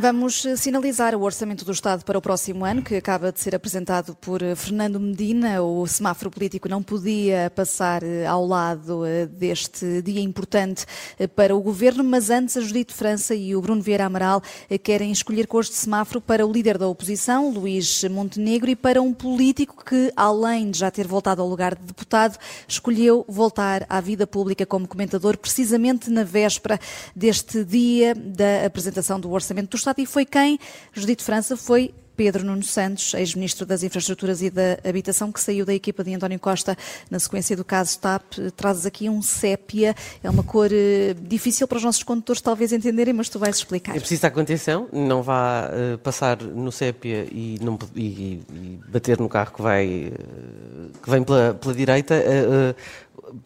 Vamos eh, sinalizar o Orçamento do Estado para o próximo ano, que acaba de ser apresentado por eh, Fernando Medina. O semáforo político não podia passar eh, ao lado deste dia importante para o governo, mas antes a Judite França e o Bruno Vieira Amaral querem escolher cores de semáforo para o líder da oposição, Luís Montenegro, e para um político que, além de já ter voltado ao lugar de deputado, escolheu voltar à vida pública como comentador, precisamente na véspera deste dia da apresentação do Orçamento do Estado e foi quem, Judite França, foi Pedro Nuno Santos, ex-ministro das Infraestruturas e da Habitação, que saiu da equipa de António Costa na sequência do caso TAP. Trazes aqui um sépia, é uma cor uh, difícil para os nossos condutores talvez entenderem, mas tu vais explicar. É preciso estar com atenção, não vá uh, passar no sépia e, não, e, e, bater no carro que, vai, uh, que vem pela, pela direita.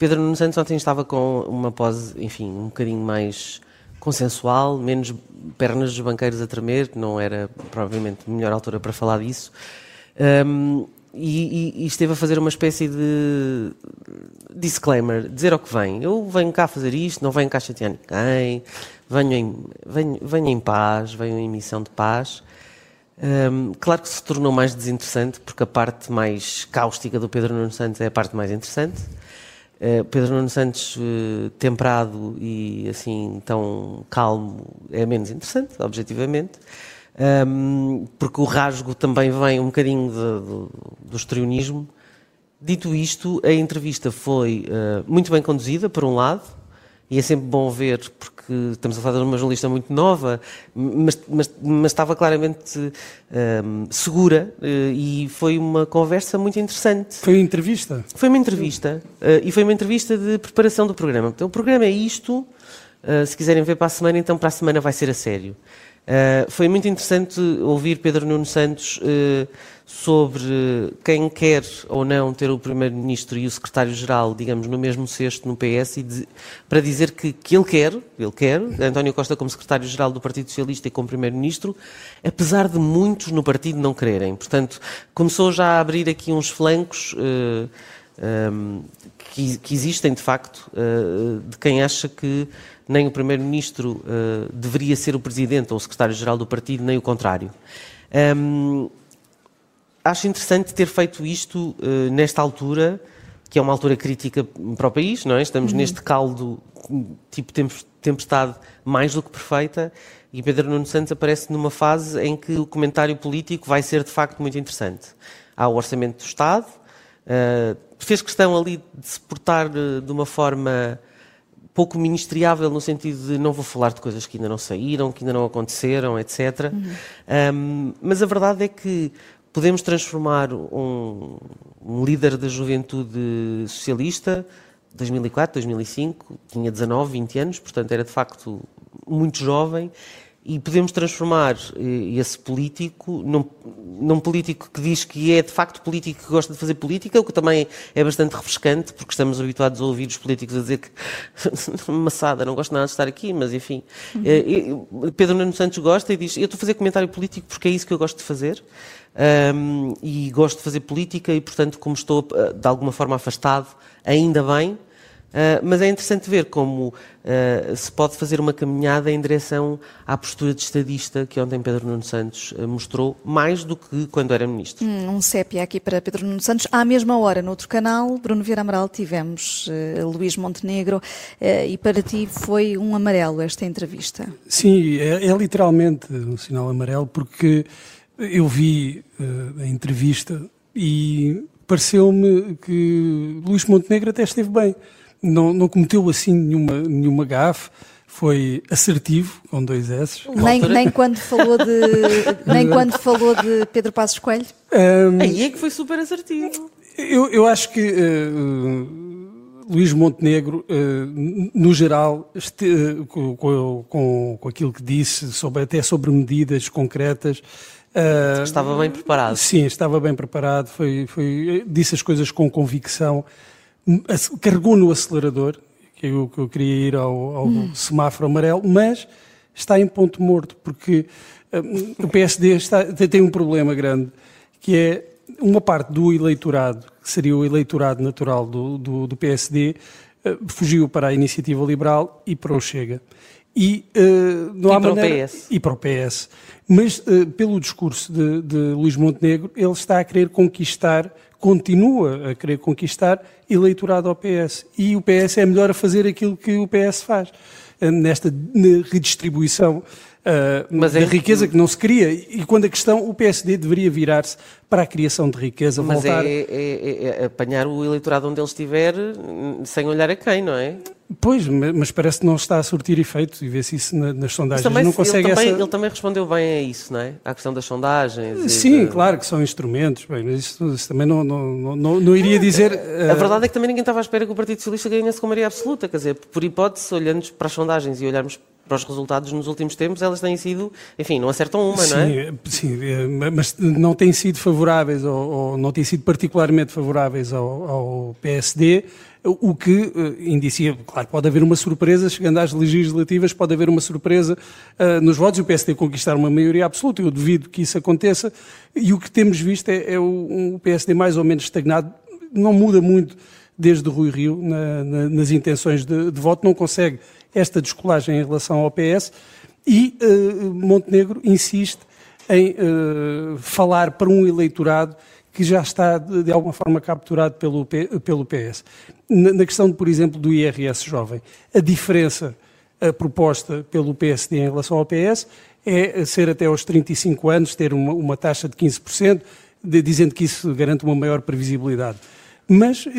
Pedro Nuno Santos ontem estava com uma pose, enfim, um bocadinho mais consensual, menos pernas dos banqueiros a tremer, não era provavelmente a melhor altura para falar disso. Um, e, e, esteve a fazer uma espécie de disclaimer, dizer ao que vem. Eu venho cá fazer isto, não venho cá chatear ninguém, venho em, venho, venho em paz, venho em missão de paz. Um, claro que se tornou mais desinteressante, porque a parte mais cáustica do Pedro Nuno Santos é a parte mais interessante. Uh, Pedro Nuno Santos uh, temperado e assim tão calmo é menos interessante, objetivamente, porque o rasgo também vem um bocadinho de, de, do estrionismo. Dito isto, a entrevista foi uh, muito bem conduzida, por um lado, e é sempre bom ver, porque estamos a falar de uma jornalista muito nova, mas, mas, mas estava claramente um, segura uh, e foi uma conversa muito interessante. Foi uma entrevista? Foi uma entrevista, uh, e foi uma entrevista de preparação do programa. Então, o programa é isto, uh, se quiserem ver para a semana, então para a semana vai ser a sério. Uh, foi muito interessante ouvir Pedro Nuno Santos uh, sobre quem quer ou não ter o Primeiro-Ministro e o Secretário-Geral, digamos, no mesmo cesto no PS, de, para dizer que, que ele quer, ele quer, António Costa como Secretário-Geral do Partido Socialista e como Primeiro-Ministro, apesar de muitos no partido não quererem. Portanto, começou já a abrir aqui uns flancos uh, que, que, existem, de facto, de quem acha que nem o Primeiro-Ministro uh, deveria ser o Presidente ou o Secretário-Geral do partido, nem o contrário. Um, acho interessante ter feito isto uh, nesta altura, que é uma altura crítica para o país, não é? Estamos uhum. neste caldo, tipo tempestade mais do que perfeita, e Pedro Nuno Santos aparece numa fase em que o comentário político vai ser de facto muito interessante. Há o Orçamento do Estado, uh, fez questão ali de se portar de uma forma pouco ministriável no sentido de não vou falar de coisas que ainda não saíram, que ainda não aconteceram, etc. Uhum. Um, mas a verdade é que podemos transformar um, um líder da juventude socialista, 2004, 2005, tinha 19, 20 anos, portanto era de facto muito jovem, e podemos transformar eh, esse político num, num, político que diz que é de facto político que gosta de fazer política, o que também é bastante refrescante, porque estamos habituados a ouvir os políticos a dizer que maçada, não gosto nada de estar aqui, mas enfim. Uhum. Pedro Nuno Santos gosta e diz: Eu estou a fazer comentário político porque é isso que eu gosto de fazer. Um, e gosto de fazer política e, portanto, como estou eh, de alguma forma afastado, ainda bem, Uh, mas é interessante ver como uh, se pode fazer uma caminhada em direção à postura de estadista que ontem Pedro Nuno Santos uh, mostrou, mais do que quando era ministro. Hum, um sépia aqui para Pedro Nuno Santos. À mesma hora, no outro canal, Bruno Vieira Amaral, tivemos Luís Montenegro e para ti foi um amarelo esta entrevista. Sim, é, é literalmente um sinal amarelo porque eu vi a entrevista e pareceu-me que Luís Montenegro até esteve bem não, não cometeu assim nenhuma, nenhuma gafe, foi assertivo, com dois S. Nem, nem, quando falou de, nem quando falou de Pedro Passos Coelho? Um, Aí é que foi super assertivo. Eu, eu acho que uh, Luís Montenegro, uh, no geral, este, uh, com, com, com, aquilo que disse, sobre, até sobre medidas concretas, estava bem preparado. Sim, estava bem preparado, foi, foi, disse as coisas com convicção carregou no acelerador, que eu, que eu queria ir ao, ao hum. semáforo amarelo, mas está em ponto morto, porque um, o PSD está, tem um problema grande, que é uma parte do eleitorado, que seria o eleitorado natural do, do, do PSD, uh, fugiu para a iniciativa liberal e para o Chega. E, uh, não e para maneira... o PS. E para o PS. Mas, uh, pelo discurso de, de Luís Montenegro, ele está a querer conquistar, continua a querer conquistar eleitorado ao PS. E o PS é melhor a fazer aquilo que o PS faz, uh, nesta redistribuição uh, da é riqueza que não se cria. E quando a questão, o PSD deveria virar-se para a criação de riqueza, Mas voltar... é, é, é, apanhar o eleitorado onde ele estiver sem olhar a quem, não é? Pois, mas parece que não está a surtir efeito e vê-se isso nas sondagens. Também, não consegue ele, também, essa... ele também respondeu bem a isso, não é? À questão das sondagens. Sim, de... claro que são instrumentos, bem, mas isso, isso também não, não, não, não, iria dizer. A, a verdade é que também ninguém estava à espera que o Partido Socialista ganhasse com maioria absoluta, quer dizer, por hipótese, olhando para as sondagens e olharmos para os resultados nos últimos tempos, elas têm sido, enfim, não acertam uma, sim, não é? Sim, é, mas não têm sido favoráveis, ou, ou não têm sido particularmente favoráveis ao, ao PSD, o que uh, indicia, claro, pode haver uma surpresa, chegando às legislativas, pode haver uma surpresa uh, nos votos e o PSD conquistar uma maioria absoluta, eu duvido que isso aconteça, e o que temos visto é, é o, o PSD mais ou menos estagnado, não muda muito desde Rui Rio na, na, nas intenções de, de voto, não consegue esta descolagem em relação ao PS e uh, Montenegro insiste em uh, falar para um eleitorado que já está de, de alguma forma capturado pelo, pelo PS. Na, na, questão, por exemplo, do IRS jovem, a diferença a proposta pelo PSD em relação ao PS é ser até aos 35 anos, ter uma, uma taxa de 15%, de, dizendo que isso garante uma maior previsibilidade. Mas uh,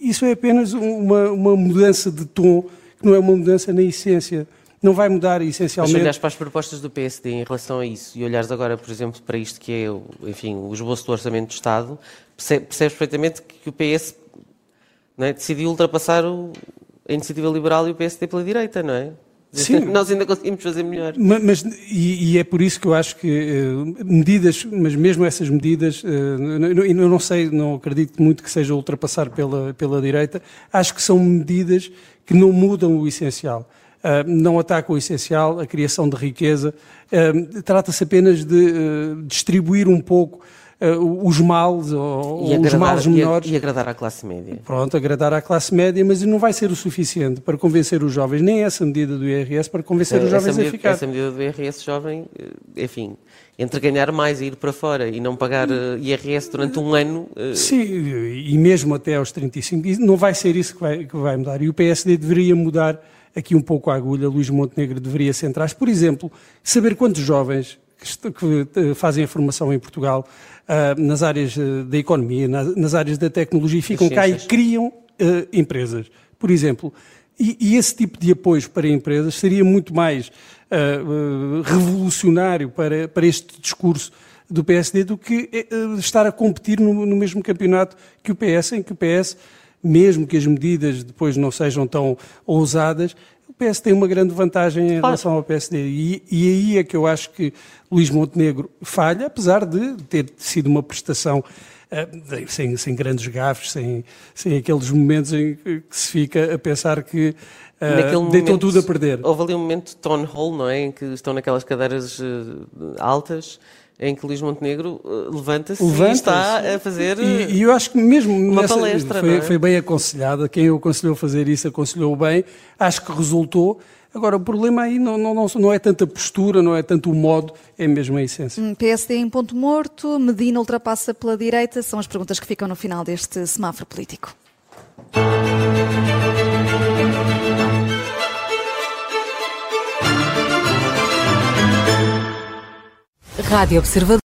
isso é apenas uma, uma mudança de tom que não é uma mudança na essência. Não vai mudar essencialmente. Mas olhares para as propostas do PSD em relação a isso e olhares agora, por exemplo, para isto que é, enfim, o esboço do Orçamento do Estado, percebes perfeitamente que o PS é, decidiu ultrapassar o, a iniciativa liberal e o PSD pela direita, não é? Sim. Nós ainda conseguimos fazer melhor. Mas, mas e, e, é por isso que eu acho que uh, medidas, mas mesmo essas medidas, uh, eu, eu não sei, não acredito muito que seja ultrapassar pela, pela direita, acho que são medidas que não mudam o essencial. Uh, não atacam o essencial, a criação de riqueza. Uh, Trata-se apenas de uh, distribuir um pouco os males ou e os males menores. E, agradar à classe média. Pronto, agradar à classe média, mas não vai ser o suficiente para convencer os jovens, nem essa medida do IRS para convencer os jovens medida, a ficar. Essa medida do IRS jovem, enfim, entre ganhar mais e ir para fora e não pagar IRS durante um ano. Sim, e mesmo até aos 35, não vai ser isso que vai, que vai mudar. E o PSD deveria mudar aqui um pouco a agulha, Luís Montenegro deveria centrar-se. Por exemplo, saber quantos jovens que eh, fazem a formação em Portugal uh, nas áreas eh, da economia, nas, áreas da tecnologia, ficam cá e criam uh, empresas. Por exemplo, e, esse tipo de apoio para empresas seria muito mais revolucionário para, para este discurso do PSD do que estar a competir no, mesmo campeonato que o PS, em que o PS mesmo que as medidas depois não sejam tão ousadas, PS tem uma grande vantagem em relação ao PSD. E, e, aí é que eu acho que Luís Montenegro falha, apesar de ter sido uma prestação uh, sem, sem, grandes gafes, sem, sem aqueles momentos em que se fica a pensar que uh, deitou tudo a perder. Houve ali um momento de tone hole, não é? Em que estão naquelas cadeiras uh, altas em que Luís Montenegro uh, levanta-se levanta e está a fazer e, e, eu acho que mesmo uma nessa, palestra foi, é? foi, bem aconselhada. Quem o aconselhou a fazer isso aconselhou bem. Acho que resultou. Agora o problema aí não, não, não, não é tanta postura não é tanto o modo é mesmo a essência. Hum, PSD em ponto morto Medina ultrapassa pela direita. São as perguntas que ficam no final deste semáforo político Rádio Observador